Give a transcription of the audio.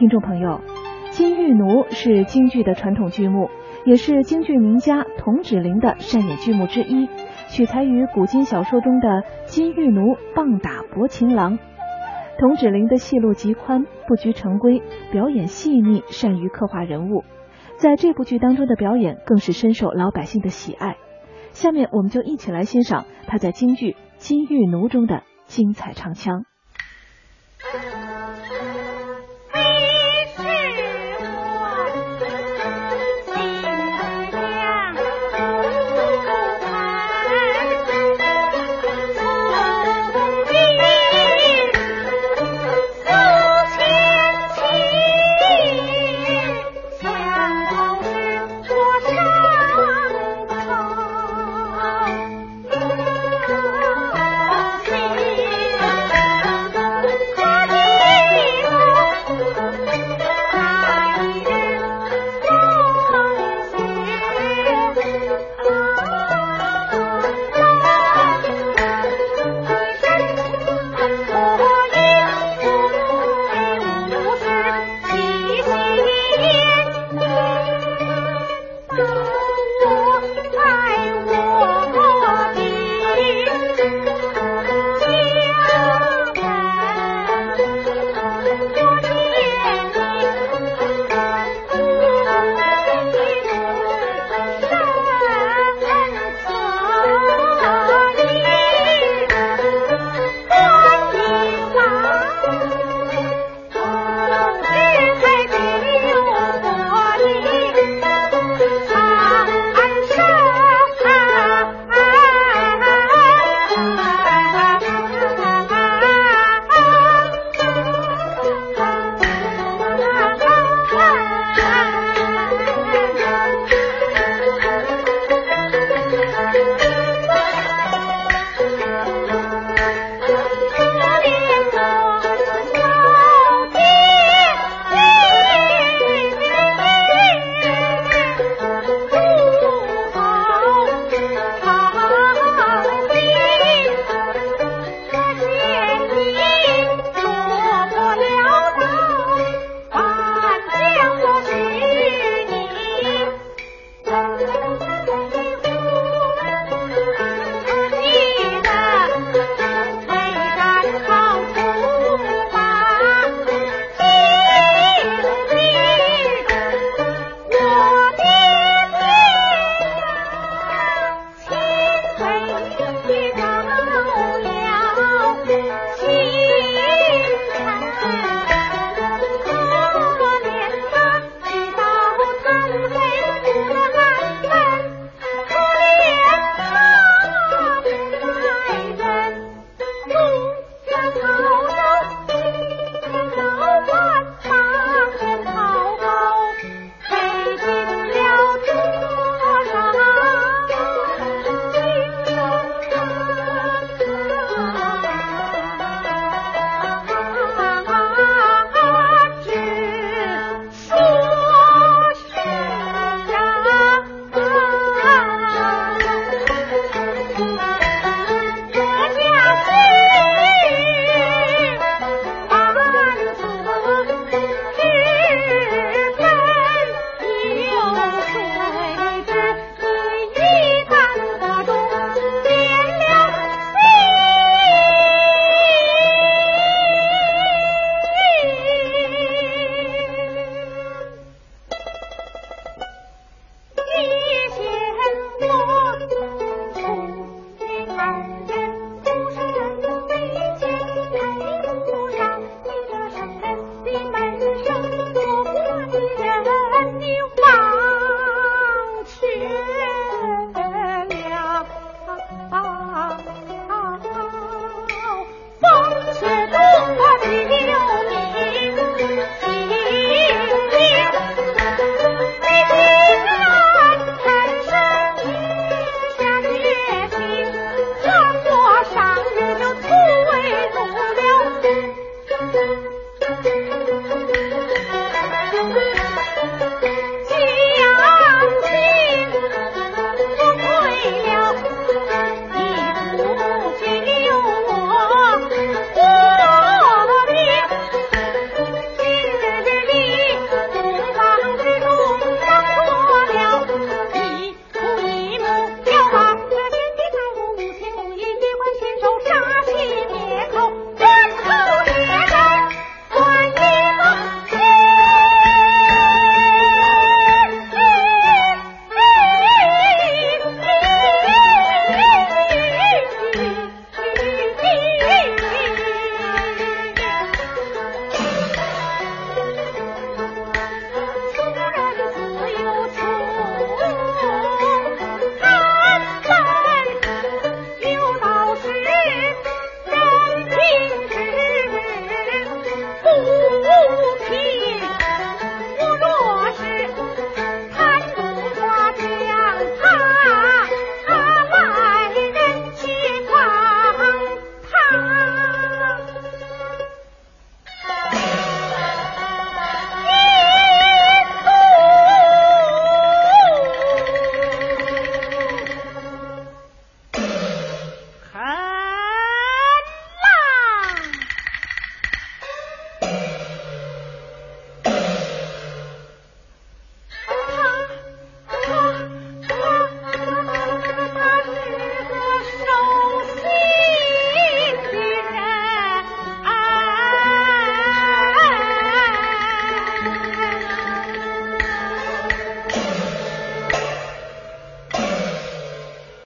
听众朋友，《金玉奴》是京剧的传统剧目，也是京剧名家童芷苓的擅演剧目之一，取材于古今小说中的《金玉奴棒打薄情郎》。童芷苓的戏路极宽，不拘成规，表演细腻，善于刻画人物，在这部剧当中的表演更是深受老百姓的喜爱。下面我们就一起来欣赏她在京剧《金玉奴》中的精彩唱腔。